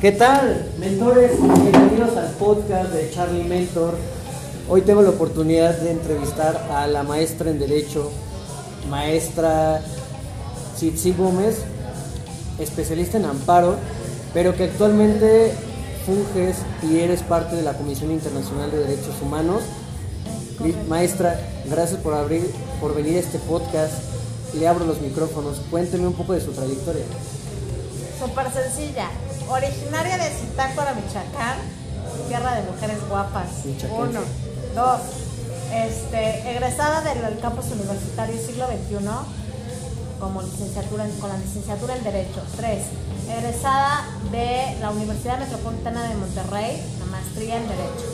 ¿Qué tal, mentores? Bienvenidos al podcast de Charlie Mentor. Hoy tengo la oportunidad de entrevistar a la maestra en Derecho, maestra Chitsi Gómez, especialista en amparo, pero que actualmente funges y eres parte de la Comisión Internacional de Derechos Humanos. Maestra, gracias por abrir, por venir a este podcast. Le abro los micrófonos. Cuénteme un poco de su trayectoria. Súper sencilla. Originaria de Zitácuara, Michoacán, tierra de mujeres guapas. Uno. Dos. Este, egresada del campus universitario siglo XXI como licenciatura con la licenciatura en Derecho. Tres. Egresada de la Universidad Metropolitana de Monterrey, la maestría en Derecho.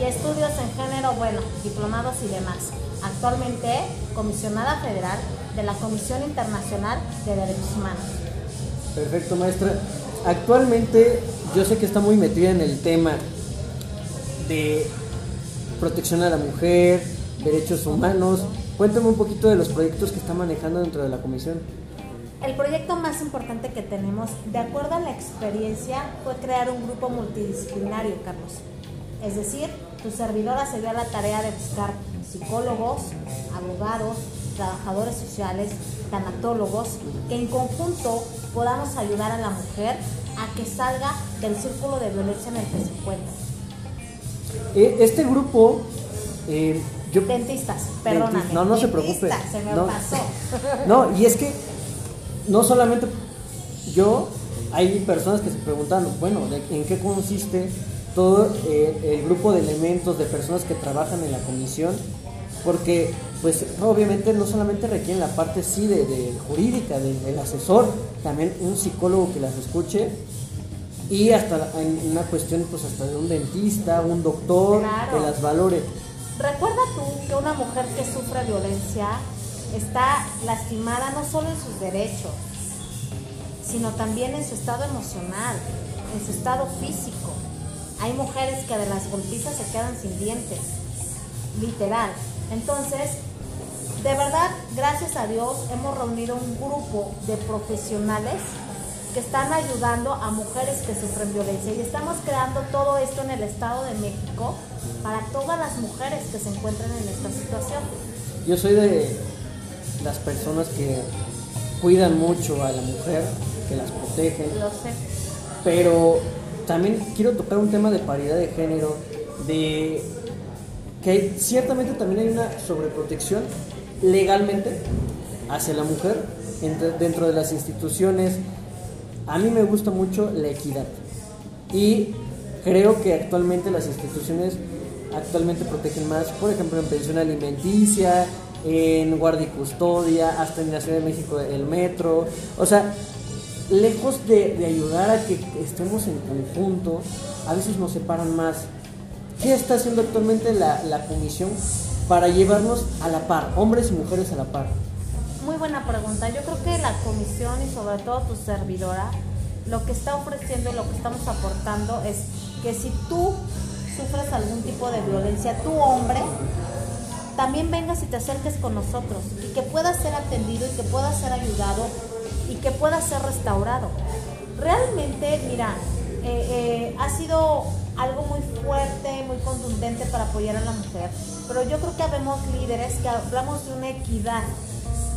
Y estudios en género, bueno, diplomados y demás. Actualmente comisionada federal de la Comisión Internacional de Derechos Humanos. Perfecto, maestra. Actualmente yo sé que está muy metida en el tema de protección a la mujer, derechos humanos. Cuéntame un poquito de los proyectos que está manejando dentro de la comisión. El proyecto más importante que tenemos, de acuerdo a la experiencia, fue crear un grupo multidisciplinario, Carlos. Es decir, tu servidora se dio a la tarea de buscar psicólogos, abogados, trabajadores sociales, tanatólogos, que en conjunto podamos ayudar a la mujer a que salga del círculo de violencia en el que se encuentra. Eh, este grupo... Eh, yo, dentistas, perdóname. no, no se preocupe. Se me no, pasó. No, y es que no solamente yo, hay personas que se preguntan, bueno, ¿en qué consiste todo eh, el grupo de elementos de personas que trabajan en la comisión? Porque, pues, obviamente no solamente requieren la parte sí de, jurídica, del asesor, también un psicólogo que las escuche y hasta en una cuestión, pues, hasta de un dentista, un doctor, que las valore. Recuerda tú que una mujer que sufre violencia está lastimada no solo en sus derechos, sino también en su estado emocional, en su estado físico. Hay mujeres que de las golpizas se quedan sin dientes, literal. Entonces, de verdad, gracias a Dios, hemos reunido un grupo de profesionales que están ayudando a mujeres que sufren violencia y estamos creando todo esto en el Estado de México para todas las mujeres que se encuentran en esta situación. Yo soy de las personas que cuidan mucho a la mujer, que las protegen. Lo sé. Pero también quiero tocar un tema de paridad de género, de que ciertamente también hay una sobreprotección legalmente hacia la mujer dentro de las instituciones, a mí me gusta mucho la equidad y creo que actualmente las instituciones actualmente protegen más, por ejemplo, en pensión alimenticia, en guardia y custodia, hasta en la Ciudad de México el metro. O sea, lejos de, ayudar a que estemos en conjunto, a veces nos separan más. ¿Qué está haciendo actualmente la, comisión para llevarnos a la par, hombres y mujeres a la par? Muy buena pregunta. Yo creo que la comisión y sobre todo tu servidora, lo que está ofreciendo y lo que estamos aportando es que si tú sufres algún tipo de violencia, tu hombre, también vengas y te acerques con nosotros y que pueda ser atendido y que pueda ser ayudado y que pueda ser restaurado. Realmente, mira, eh, eh, ha sido algo muy fuerte, muy contundente para apoyar a la mujer, pero yo creo que habemos líderes que hablamos de una equidad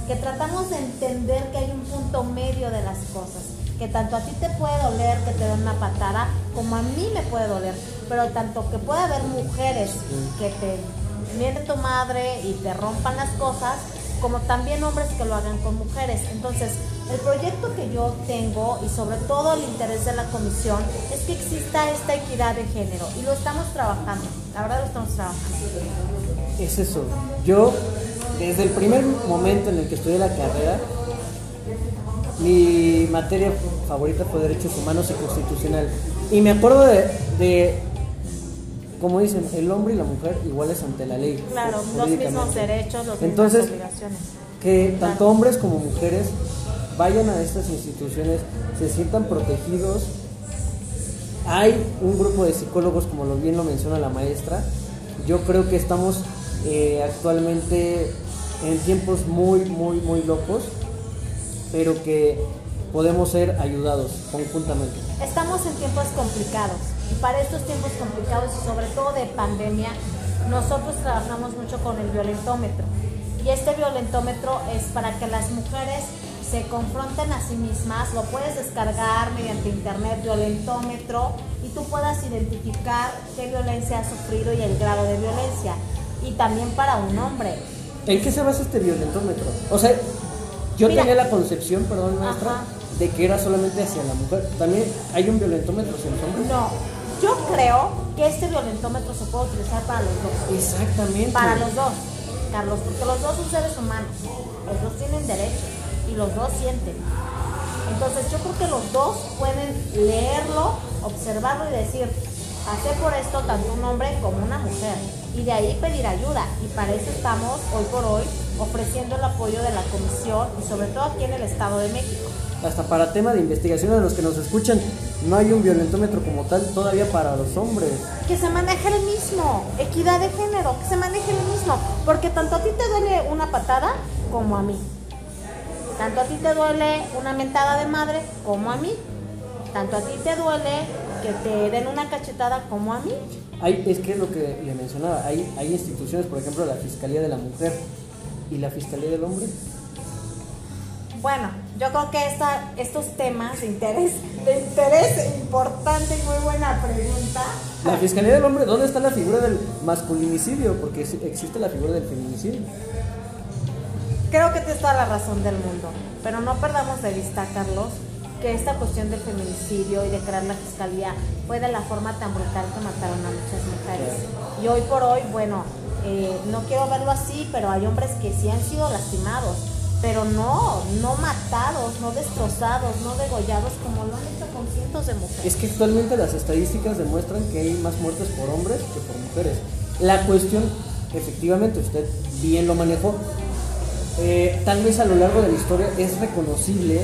que tratamos de entender que hay un punto medio de las cosas, que tanto a ti te puede doler que te den una patada, como a mí me puede doler, pero tanto que puede haber mujeres que te viene tu madre y te rompan las cosas, como también hombres que lo hagan con mujeres. Entonces, el proyecto que yo tengo y sobre todo el interés de la comisión es que exista esta equidad de género y lo estamos trabajando, la verdad lo estamos trabajando. Es eso, yo desde el primer momento en el que estudié la carrera, mi materia favorita fue Derechos Humanos y Constitucional. Y me acuerdo de, como dicen, el hombre y la mujer iguales ante la ley. Claro, los mismos derechos, las Entonces, mismas obligaciones. Que tanto hombres como mujeres vayan a estas instituciones, se sientan protegidos. Hay un grupo de psicólogos, como lo bien lo menciona la maestra. Yo creo que estamos eh, actualmente en tiempos muy, muy, muy locos. pero que podemos ser ayudados conjuntamente. Estamos en tiempos complicados y para estos tiempos complicados y sobre todo de pandemia, nosotros trabajamos mucho con el violentómetro. Y este violentómetro es para que las mujeres se confronten a sí mismas, lo puedes descargar mediante internet, violentómetro, y tú puedas identificar qué violencia ha sufrido y el grado de violencia. Y también para un hombre. ¿En qué se basa este violentómetro? O sea, yo tenía la concepción, perdón, maestra, de que era solamente hacia la mujer. También hay un violentómetro hacia los hombres. No, yo creo que este violentómetro se puede utilizar para los dos. Exactamente. Para los dos, Carlos, porque los dos son seres humanos, los dos tienen derechos y los dos sienten. Entonces yo creo que los dos pueden leerlo, observarlo y decir, hace por esto tanto un hombre como una mujer. Y de ahí pedir ayuda. Y para eso estamos hoy por hoy ofreciendo el apoyo de la comisión y sobre todo aquí en el Estado de México. Hasta para tema de investigación a los que nos escuchan, no hay un violentómetro como tal todavía para los hombres. Que se maneje el mismo, equidad de género, que se maneje el mismo, porque tanto a ti te duele una patada como a mí. Tanto a ti te duele una mentada de madre como a mí. Tanto a ti te duele que te den una cachetada como a mí. Hay, es que es lo que le mencionaba, hay, hay instituciones, por ejemplo, la Fiscalía de la Mujer y la Fiscalía del Hombre. Bueno, yo creo que esta, estos temas de interés, de interés importante y muy buena pregunta. La Fiscalía del Hombre, ¿dónde está la figura del masculinicidio? Porque existe la figura del feminicidio creo que tienes toda la razón del mundo, pero no perdamos de vista, Carlos, que esta cuestión del feminicidio y de crear la fiscalía fue de la forma tan brutal que mataron a muchas mujeres. Y hoy por hoy, bueno, eh, no quiero verlo así, pero hay hombres que sí han sido lastimados, pero no, no matados, no destrozados, no degollados como lo han hecho con cientos de mujeres. Es que actualmente las estadísticas demuestran que hay más muertes por hombres que por mujeres. La cuestión, efectivamente, usted bien lo manejó, eh, tal vez a lo largo de la historia es reconocible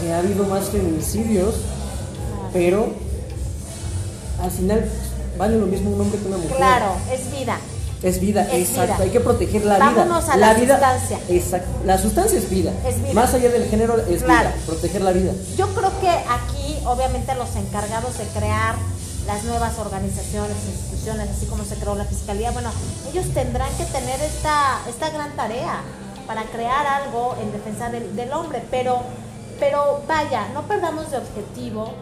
que ha habido más feminicidios, pero al final vale lo mismo un hombre que una mujer. Claro, es vida. Es vida, exacto. Hay que proteger la Vámonos vida. a la, vida, sustancia. Exacto. La sustancia es vida. Más allá del género es vida. Proteger la vida. Yo creo que aquí, obviamente, los encargados de crear las nuevas organizaciones, instituciones, así como se creó la fiscalía, bueno, ellos tendrán que tener esta, esta gran tarea para crear algo en defensa del, del hombre, pero, pero vaya, no perdamos de objetivo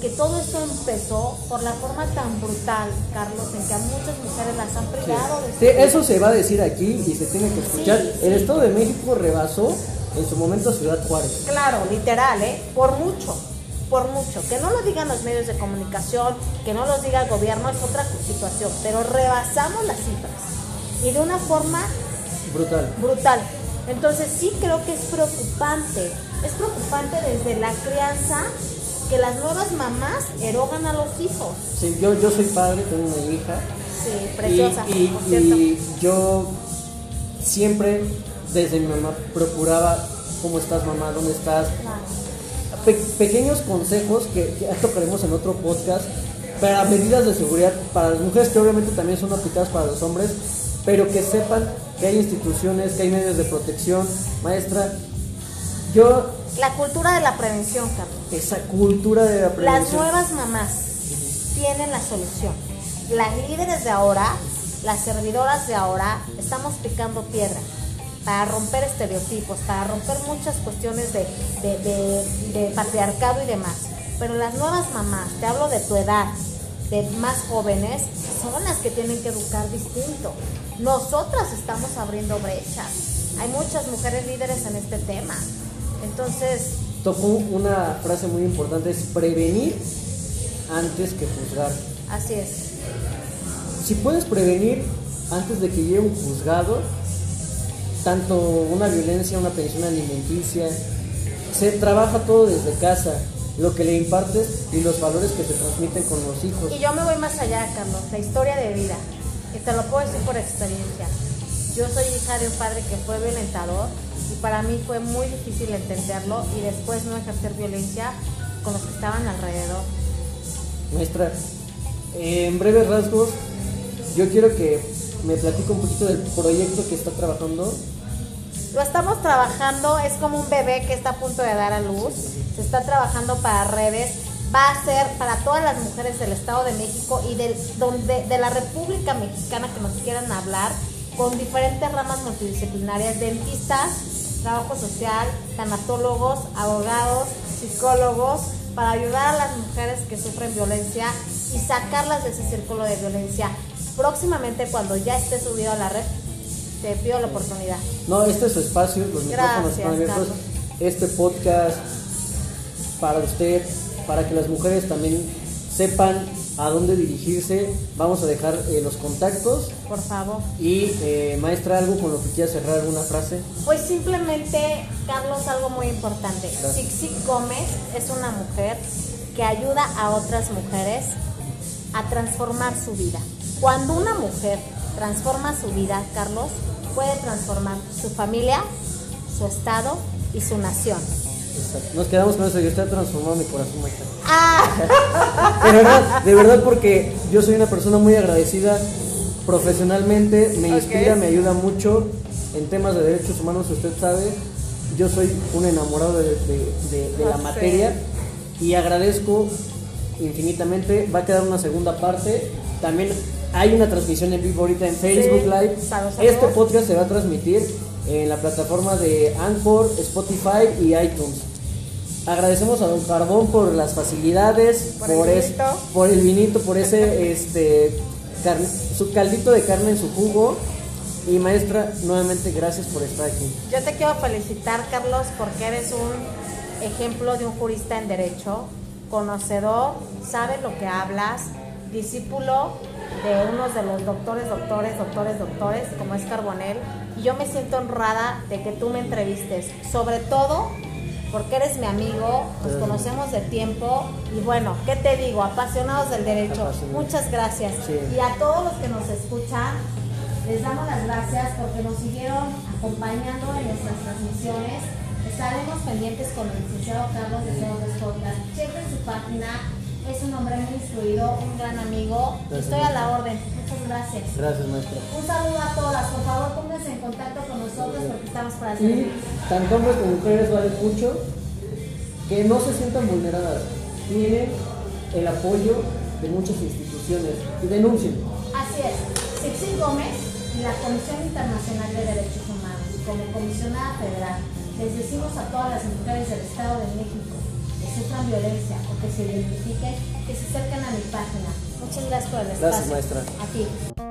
que todo esto empezó por la forma tan brutal, Carlos, en que a muchas mujeres las han privado de Eso se va a decir aquí y se tiene que escuchar. El Estado de México rebasó en su momento Ciudad Juárez. Claro, literal, ¿eh? Por mucho por mucho. Que no lo digan los medios de comunicación, que no lo diga el gobierno, es otra situación, pero rebasamos las cifras y de una forma brutal. Brutal. Entonces sí creo que es preocupante. Es preocupante desde la crianza que las nuevas mamás erogan a los hijos. Sí, yo, yo soy padre, tengo una hija. Sí, preciosa. Y, y yo siempre desde mi mamá procuraba cómo estás mamá, dónde estás, pequeños consejos que, que tocaremos en otro podcast para medidas de seguridad para las mujeres que obviamente también son aplicadas para los hombres, pero que sepan que hay instituciones, que hay medios de protección. Maestra, yo... La cultura de la prevención, Carlos. Esa cultura de la prevención. Las nuevas mamás tienen la solución. Las líderes de ahora, las servidoras de ahora, estamos picando piedra para romper estereotipos, para romper muchas cuestiones de, de, patriarcado y demás. Pero las nuevas mamás, te hablo de tu edad, de más jóvenes, son las que tienen que educar distinto. Nosotras estamos abriendo brechas. Hay muchas mujeres líderes en este tema. Entonces... Tocó una frase muy importante, es prevenir antes que juzgar. Así es. Si puedes prevenir antes de que llegue un juzgado, tanto una violencia, una pensión alimenticia, se trabaja todo desde casa, lo que le impartes y los valores que se transmiten con los hijos. Y yo me voy más allá, Carlos, la historia de vida, y te lo puedo decir por experiencia. Yo soy hija de un padre que fue violentador y para mí fue muy difícil entenderlo y después no ejercer violencia con los que estaban alrededor. Maestra, en breves rasgos, yo quiero que me platique un poquito del proyecto que está trabajando Lo estamos trabajando, es como un bebé que está a punto de dar a luz. Se está trabajando para redes. Va a ser para todas las mujeres del Estado de México y donde, de la República Mexicana que nos quieran hablar con diferentes ramas multidisciplinarias, dentistas, trabajo social, tanatólogos, abogados, psicólogos, para ayudar a las mujeres que sufren violencia y sacarlas de ese círculo de violencia. Próximamente, cuando ya esté subido a la red, te pido la oportunidad. No, este es su espacio, los micrófonos están abiertos. Este podcast para usted, para que las mujeres también sepan a dónde dirigirse. Vamos a dejar eh, los contactos Por favor. y eh, maestra algo con lo que quiera cerrar alguna frase. Pues simplemente, Carlos, algo muy importante. Sixi Gómez es una mujer que ayuda a otras mujeres a transformar su vida. Cuando una mujer transforma su vida, Carlos, puede transformar su familia, su estado y su nación. Exacto. Nos quedamos con eso y usted ha transformado mi corazón, maestra. Ah, De verdad, de verdad porque yo soy una persona muy agradecida. Profesionalmente, me inspira, me ayuda mucho. En temas de derechos humanos, usted sabe, yo soy un enamorado de, de- de- de la materia y agradezco infinitamente, va a quedar una segunda parte, también hay una transmisión en vivo ahorita en Facebook Sí. Live, Saludos, este podcast se va a transmitir en la plataforma de Anchor, Spotify y iTunes. Agradecemos a Don Carbón por las facilidades, Por por, el es- vinito. por el vinito, por ese este su caldito de carne en su jugo. Y maestra, nuevamente gracias por estar aquí. yo te quiero felicitar, Carlos, porque eres un ejemplo de un jurista en derecho, conocedor, sabes lo que hablas, discípulo de unos de los doctores, doctores, doctores, doctores, como es Carbonel. Y yo me siento honrada de que tú me entrevistes, sobre todo porque eres mi amigo, nos conocemos de tiempo y bueno, ¿qué te digo? Apasionados del derecho. Apasionados. Muchas gracias. Sí. Y a todos los que nos escuchan, les damos las gracias porque nos siguieron acompañando en nuestras transmisiones. Estaremos pendientes con el licenciado Carlos de Cerebros Podcast. Chequen su página. Es un hombre muy instruido, un gran amigo. Gracias, Estoy a la orden. Muchas gracias. Gracias, maestra. Un saludo a todas. Por favor, pónganse en contacto con nosotros porque estamos para Y servir. tanto hombres como mujeres vale mucho que no se sientan vulneradas. Tienen el apoyo de muchas instituciones y denuncien. Así es. Sixi Gómez y la Comisión Internacional de Derechos Humanos, como comisionada federal, les decimos a todas las mujeres del Estado de México sufran violencia o que se identifiquen, que se acerquen a mi página. Muchas gracias por el espacio. Gracias, maestra. A ti.